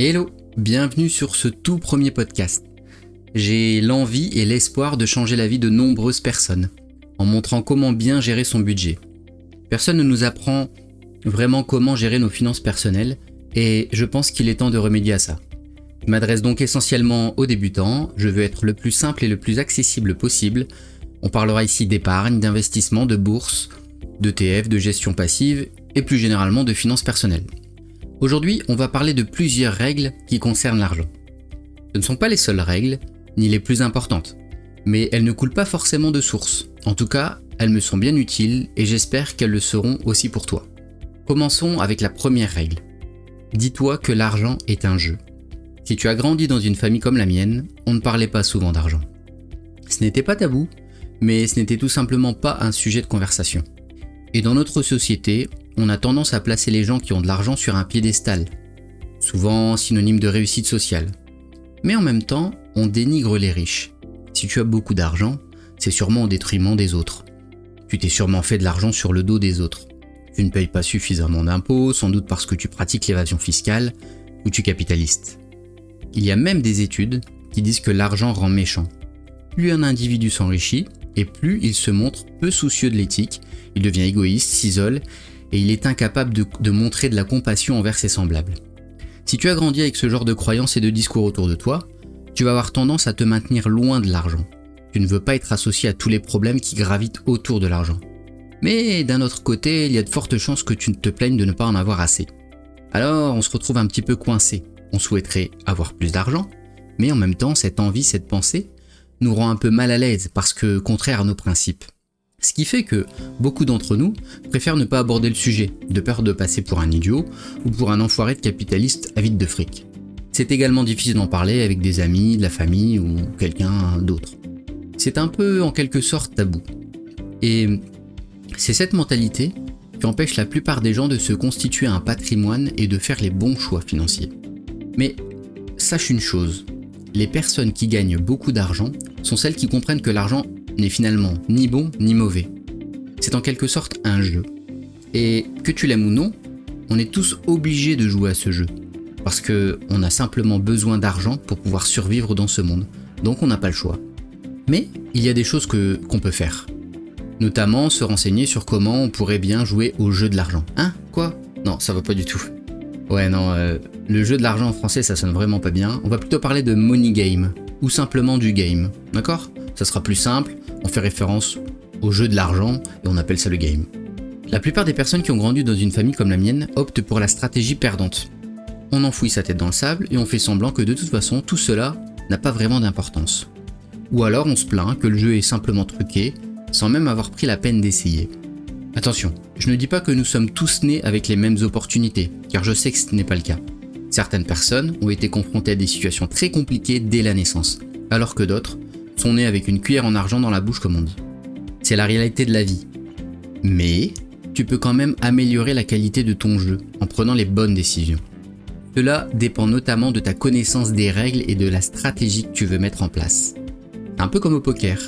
Hello, bienvenue sur ce tout premier podcast. J'ai l'envie et l'espoir de changer la vie de nombreuses personnes, en montrant comment bien gérer son budget. Personne ne nous apprend vraiment comment gérer nos finances personnelles, et je pense qu'il est temps de remédier à ça. Je m'adresse donc essentiellement aux débutants, je veux être le plus simple et le plus accessible possible. On parlera ici d'épargne, d'investissement, de bourse, d'ETF, de gestion passive, et plus généralement de finances personnelles. Aujourd'hui, on va parler de plusieurs règles qui concernent l'argent. Ce ne sont pas les seules règles, ni les plus importantes, mais elles ne coulent pas forcément de source. En tout cas, elles me sont bien utiles et j'espère qu'elles le seront aussi pour toi. Commençons avec la première règle. Dis-toi que l'argent est un jeu. Si tu as grandi dans une famille comme la mienne, on ne parlait pas souvent d'argent. Ce n'était pas tabou, mais ce n'était tout simplement pas un sujet de conversation. Et dans notre société, on a tendance à placer les gens qui ont de l'argent sur un piédestal, souvent synonyme de réussite sociale. Mais en même temps, on dénigre les riches. Si tu as beaucoup d'argent, c'est sûrement au détriment des autres. Tu t'es sûrement fait de l'argent sur le dos des autres. Tu ne payes pas suffisamment d'impôts, sans doute parce que tu pratiques l'évasion fiscale ou tu capitalistes. Il y a même des études qui disent que l'argent rend méchant. Plus un individu s'enrichit, et plus il se montre peu soucieux de l'éthique, il devient égoïste, s'isole et il est incapable de, montrer de la compassion envers ses semblables. Si tu as grandi avec ce genre de croyances et de discours autour de toi, tu vas avoir tendance à te maintenir loin de l'argent. Tu ne veux pas être associé à tous les problèmes qui gravitent autour de l'argent. Mais d'un autre côté, il y a de fortes chances que tu ne te plaignes de ne pas en avoir assez. Alors on se retrouve un petit peu coincé. On souhaiterait avoir plus d'argent, mais en même temps cette envie, cette pensée, nous rend un peu mal à l'aise parce que contraire à nos principes. Ce qui fait que beaucoup d'entre nous préfèrent ne pas aborder le sujet, de peur de passer pour un idiot ou pour un enfoiré de capitaliste avide de fric. C'est également difficile d'en parler avec des amis, de la famille ou quelqu'un d'autre. C'est un peu en quelque sorte tabou. Et c'est cette mentalité qui empêche la plupart des gens de se constituer un patrimoine et de faire les bons choix financiers. Mais sache une chose, les personnes qui gagnent beaucoup d'argent sont celles qui comprennent que l'argent n'est finalement ni bon ni mauvais. C'est en quelque sorte un jeu. Et que tu l'aimes ou non, on est tous obligés de jouer à ce jeu. Parce que on a simplement besoin d'argent pour pouvoir survivre dans ce monde. Donc on n'a pas le choix. Mais il y a des choses que qu'on peut faire. Notamment se renseigner sur comment on pourrait bien jouer au jeu de l'argent. Hein? Quoi? Non, ça va pas du tout. Ouais, non, euh, le jeu de l'argent en français ça sonne vraiment pas bien. On va plutôt parler de money game. Ou simplement du game. D'accord? Ça sera plus simple on fait référence au jeu de l'argent et on appelle ça le game. La plupart des personnes qui ont grandi dans une famille comme la mienne optent pour la stratégie perdante. On enfouit sa tête dans le sable et on fait semblant que de toute façon tout cela n'a pas vraiment d'importance. Ou alors on se plaint que le jeu est simplement truqué sans même avoir pris la peine d'essayer. Attention, je ne dis pas que nous sommes tous nés avec les mêmes opportunités, car je sais que ce n'est pas le cas. Certaines personnes ont été confrontées à des situations très compliquées dès la naissance, alors que d'autres sont nés avec une cuillère en argent dans la bouche comme on dit. C'est la réalité de la vie. Mais tu peux quand même améliorer la qualité de ton jeu en prenant les bonnes décisions. Cela dépend notamment de ta connaissance des règles et de la stratégie que tu veux mettre en place. Un peu comme au poker,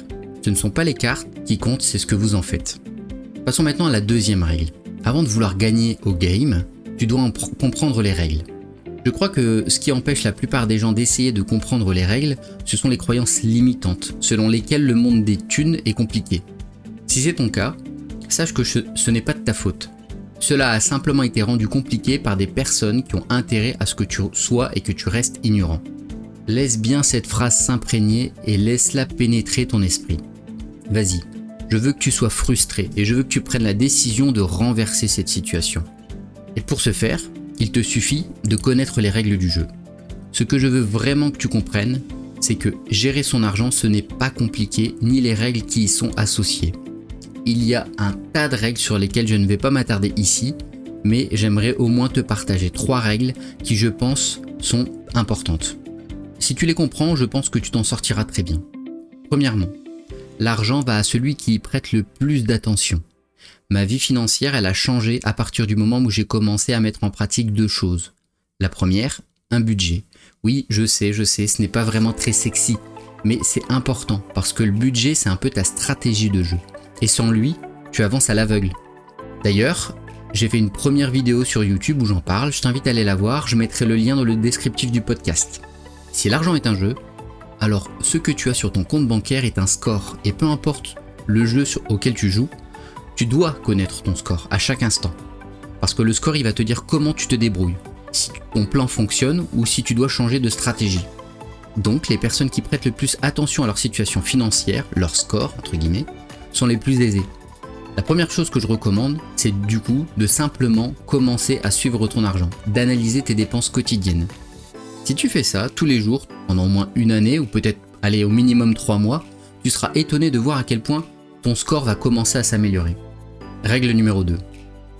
ce ne sont pas les cartes qui comptent, c'est ce que vous en faites. Passons maintenant à la deuxième règle. Avant de vouloir gagner au game, tu dois en comprendre les règles. Je crois que ce qui empêche la plupart des gens d'essayer de comprendre les règles, ce sont les croyances limitantes, selon lesquelles le monde des thunes est compliqué. Si c'est ton cas, sache que ce, n'est pas de ta faute. Cela a simplement été rendu compliqué par des personnes qui ont intérêt à ce que tu sois et que tu restes ignorant. Laisse bien cette phrase s'imprégner et laisse-la pénétrer ton esprit. Vas-y, je veux que tu sois frustré et je veux que tu prennes la décision de renverser cette situation. Et pour ce faire, il te suffit de connaître les règles du jeu. Ce que je veux vraiment que tu comprennes, c'est que gérer son argent, ce n'est pas compliqué, ni les règles qui y sont associées. Il y a un tas de règles sur lesquelles je ne vais pas m'attarder ici, mais j'aimerais au moins te partager trois règles qui, je pense, sont importantes. Si tu les comprends, je pense que tu t'en sortiras très bien. Premièrement, l'argent va à celui qui y prête le plus d'attention. Ma vie financière, elle a changé à partir du moment où j'ai commencé à mettre en pratique deux choses. La première, un budget. Oui, je sais, je sais, ce n'est pas vraiment très sexy, mais c'est important parce que le budget, c'est un peu ta stratégie de jeu. Et sans lui, tu avances à l'aveugle. D'ailleurs, J'ai fait une première vidéo sur YouTube où j'en parle, je t'invite à aller la voir, je mettrai le lien dans le descriptif du podcast. Si l'argent est un jeu, alors ce que tu as sur ton compte bancaire est un score, et peu importe le jeu auquel tu joues, tu dois connaître ton score à chaque instant. Parce que le score, il va te dire comment tu te débrouilles, si ton plan fonctionne ou si tu dois changer de stratégie. Donc les personnes qui prêtent le plus attention à leur situation financière, leur score, entre guillemets, sont les plus aisées. La première chose que je recommande, c'est du coup de simplement commencer à suivre ton argent, d'analyser tes dépenses quotidiennes. Si tu fais ça tous les jours, pendant au moins une année, ou peut-être aller au minimum trois mois, tu seras étonné de voir à quel point ton score va commencer à s'améliorer. Règle numéro 2.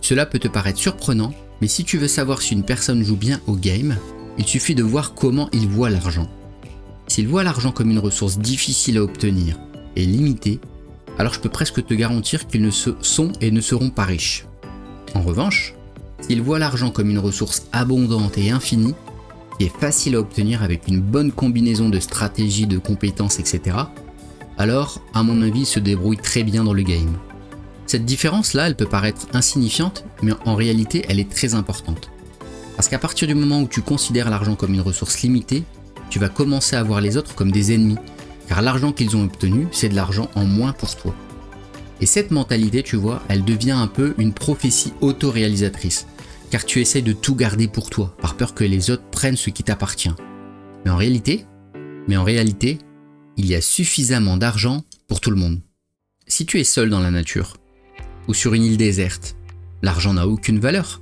Cela peut te paraître surprenant, mais si tu veux savoir si une personne joue bien au game, il suffit de voir comment il voit l'argent. S'il voit l'argent comme une ressource difficile à obtenir et limitée, alors je peux presque te garantir qu'ils ne se sont et ne seront pas riches. En revanche, s'il voit l'argent comme une ressource abondante et infinie, qui est facile à obtenir avec une bonne combinaison de stratégies, de compétences, etc., alors, à mon avis, se débrouille très bien dans le game. Cette différence-là, elle peut paraître insignifiante, mais en réalité, elle est très importante. Parce qu'à partir du moment où tu considères l'argent comme une ressource limitée, tu vas commencer à voir les autres comme des ennemis, car l'argent qu'ils ont obtenu, c'est de l'argent en moins pour toi. Et cette mentalité, tu vois, elle devient un peu une prophétie autoréalisatrice, car tu essaies de tout garder pour toi, par peur que les autres prennent ce qui t'appartient. Mais en réalité, mais en réalité, il y a suffisamment d'argent pour tout le monde. Si tu es seul dans la nature, ou sur une île déserte, l'argent n'a aucune valeur.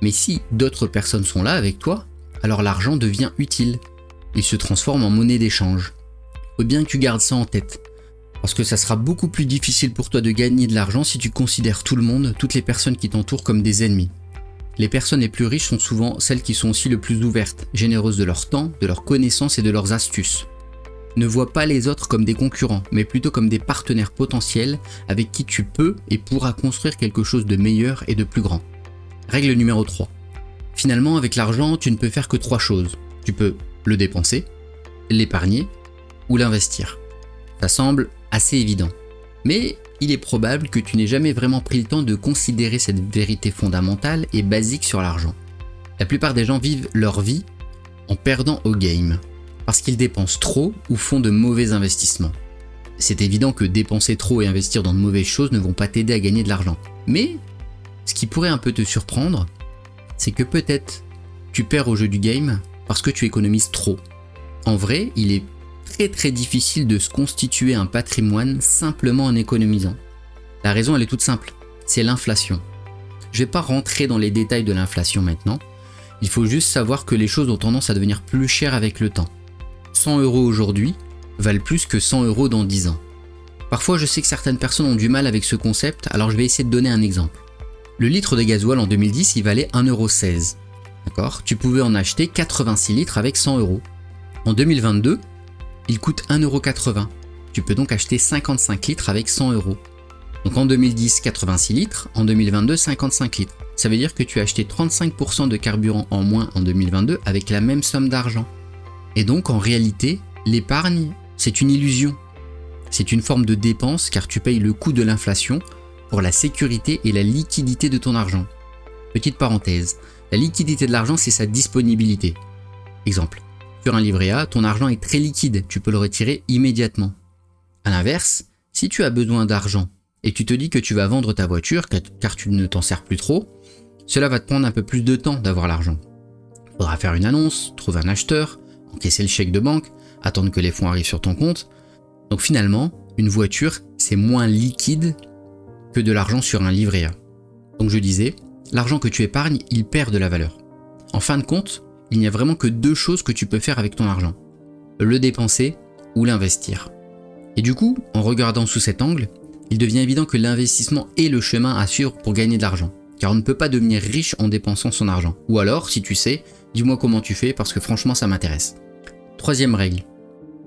Mais si d'autres personnes sont là avec toi, alors l'argent devient utile. Il se transforme en monnaie d'échange. Faut bien que tu gardes ça en tête. Parce que ça sera beaucoup plus difficile pour toi de gagner de l'argent si tu considères tout le monde, toutes les personnes qui t'entourent comme des ennemis. Les personnes les plus riches sont souvent celles qui sont aussi le plus ouvertes, généreuses de leur temps, de leurs connaissances et de leurs astuces ne vois pas les autres comme des concurrents, mais plutôt comme des partenaires potentiels avec qui tu peux et pourras construire quelque chose de meilleur et de plus grand. Règle numéro 3. Finalement, avec l'argent, tu ne peux faire que trois choses. Tu peux le dépenser, l'épargner ou l'investir. Ça semble assez évident. Mais il est probable que tu n'aies jamais vraiment pris le temps de considérer cette vérité fondamentale et basique sur l'argent. La plupart des gens vivent leur vie en perdant au game, parce qu'ils dépensent trop ou font de mauvais investissements. C'est évident que dépenser trop et investir dans de mauvaises choses ne vont pas t'aider à gagner de l'argent. Mais ce qui pourrait un peu te surprendre, c'est que peut-être tu perds au jeu du game parce que tu économises trop. En vrai, il est très très difficile de se constituer un patrimoine simplement en économisant. La raison elle est toute simple, c'est l'inflation. Je vais pas rentrer dans les détails de l'inflation maintenant, il faut juste savoir que les choses ont tendance à devenir plus chères avec le temps. 100 euros aujourd'hui valent plus que 100 euros dans 10 ans. Parfois, je sais que certaines personnes ont du mal avec ce concept, alors je vais essayer de donner un exemple. Le litre de gasoil en 2010, il valait 1,16€. D'accord? Tu pouvais en acheter 86 litres avec 100 euros. En 2022, il coûte 1,80€. Tu peux donc acheter 55 litres avec 100 euros. Donc en 2010, 86 litres, en 2022, 55 litres. Ça veut dire que tu as acheté 35% de carburant en moins en 2022 avec la même somme d'argent. Et donc en réalité, l'épargne, c'est une illusion. C'est une forme de dépense car tu payes le coût de l'inflation pour la sécurité et la liquidité de ton argent. Petite parenthèse, la liquidité de l'argent, c'est sa disponibilité. Exemple, sur un livret A, ton argent est très liquide, tu peux le retirer immédiatement. A l'inverse, si tu as besoin d'argent et tu te dis que tu vas vendre ta voiture car tu ne t'en sers plus trop, cela va te prendre un peu plus de temps d'avoir l'argent. Faudra faire une annonce, trouver un acheteur, encaisser le chèque de banque, attendre que les fonds arrivent sur ton compte. Donc finalement, une voiture, c'est moins liquide que de l'argent sur un livret A. Donc je disais, l'argent que tu épargnes, il perd de la valeur. En fin de compte, il n'y a vraiment que deux choses que tu peux faire avec ton argent. Le dépenser ou l'investir. Et du coup, en regardant sous cet angle, il devient évident que l'investissement est le chemin à suivre pour gagner de l'argent. Car on ne peut pas devenir riche en dépensant son argent. Ou alors, si tu sais, dis-moi comment tu fais parce que franchement ça m'intéresse. Troisième règle,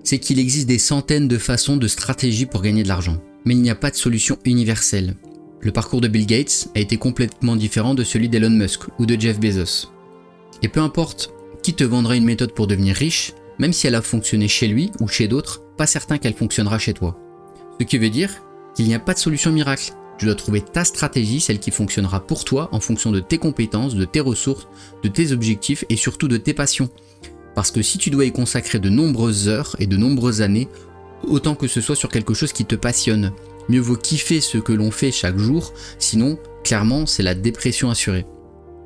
c'est qu'il existe des centaines de façons de stratégies pour gagner de l'argent, mais il n'y a pas de solution universelle. Le parcours de Bill Gates a été complètement différent de celui d'Elon Musk ou de Jeff Bezos. Et peu importe qui te vendra une méthode pour devenir riche, même si elle a fonctionné chez lui ou chez d'autres, pas certain qu'elle fonctionnera chez toi. Ce qui veut dire qu'il n'y a pas de solution miracle. Tu dois trouver ta stratégie, celle qui fonctionnera pour toi en fonction de tes compétences, de tes ressources, de tes objectifs et surtout de tes passions. Parce que si tu dois y consacrer de nombreuses heures et de nombreuses années, autant que ce soit sur quelque chose qui te passionne. Mieux vaut kiffer ce que l'on fait chaque jour, sinon, clairement, c'est la dépression assurée.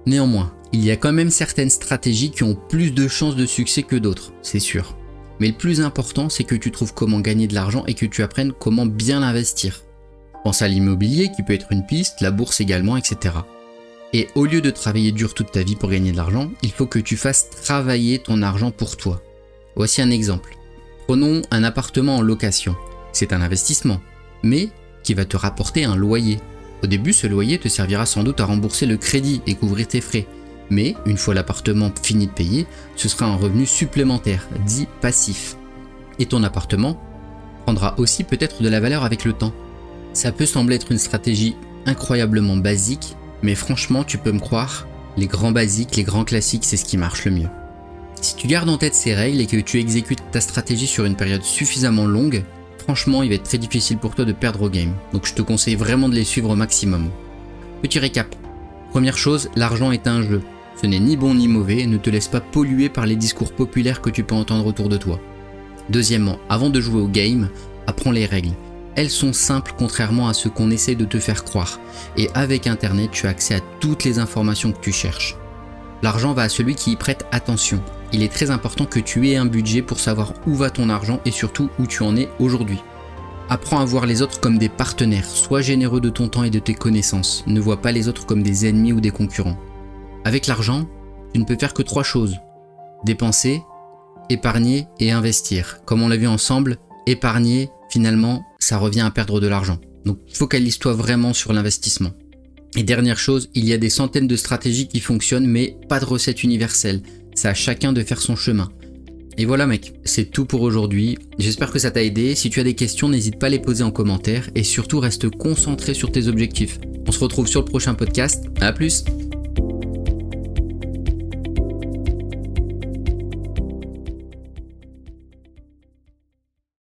Néanmoins, il y a quand même certaines stratégies qui ont plus de chances de succès que d'autres, c'est sûr. Mais le plus important, c'est que tu trouves comment gagner de l'argent et que tu apprennes comment bien l'investir. Pense à l'immobilier qui peut être une piste, la bourse également, etc. Et au lieu de travailler dur toute ta vie pour gagner de l'argent, il faut que tu fasses travailler ton argent pour toi. Voici un exemple. Prenons un appartement en location. C'est un investissement, mais qui va te rapporter un loyer. Au début, ce loyer te servira sans doute à rembourser le crédit et couvrir tes frais. Mais une fois l'appartement fini de payer, ce sera un revenu supplémentaire, dit passif. Et ton appartement prendra aussi peut-être de la valeur avec le temps. Ça peut sembler être une stratégie incroyablement basique, mais franchement, tu peux me croire, les grands basiques, les grands classiques, c'est ce qui marche le mieux. Si tu gardes en tête ces règles et que tu exécutes ta stratégie sur une période suffisamment longue, franchement, il va être très difficile pour toi de perdre au game. Donc je te conseille vraiment de les suivre au maximum. Petit récap. Première chose, l'argent est un jeu. Ce n'est ni bon ni mauvais, ne te laisse pas polluer par les discours populaires que tu peux entendre autour de toi. Deuxièmement, avant de jouer au game, apprends les règles. Elles sont simples contrairement à ce qu'on essaie de te faire croire. Et avec Internet, tu as accès à toutes les informations que tu cherches. L'argent va à celui qui y prête attention. Il est très important que tu aies un budget pour savoir où va ton argent et surtout où tu en es aujourd'hui. Apprends à voir les autres comme des partenaires, sois généreux de ton temps et de tes connaissances, ne vois pas les autres comme des ennemis ou des concurrents. Avec l'argent, tu ne peux faire que trois choses. Dépenser, épargner et investir. Comme on l'a vu ensemble, épargner, finalement, ça revient à perdre de l'argent. Donc focalise-toi vraiment sur l'investissement. Et dernière chose, il y a des centaines de stratégies qui fonctionnent, mais pas de recette universelle. C'est à chacun de faire son chemin. Et voilà mec, c'est tout pour aujourd'hui. J'espère que ça t'a aidé. Si tu as des questions, n'hésite pas à les poser en commentaire et surtout reste concentré sur tes objectifs. On se retrouve sur le prochain podcast. A plus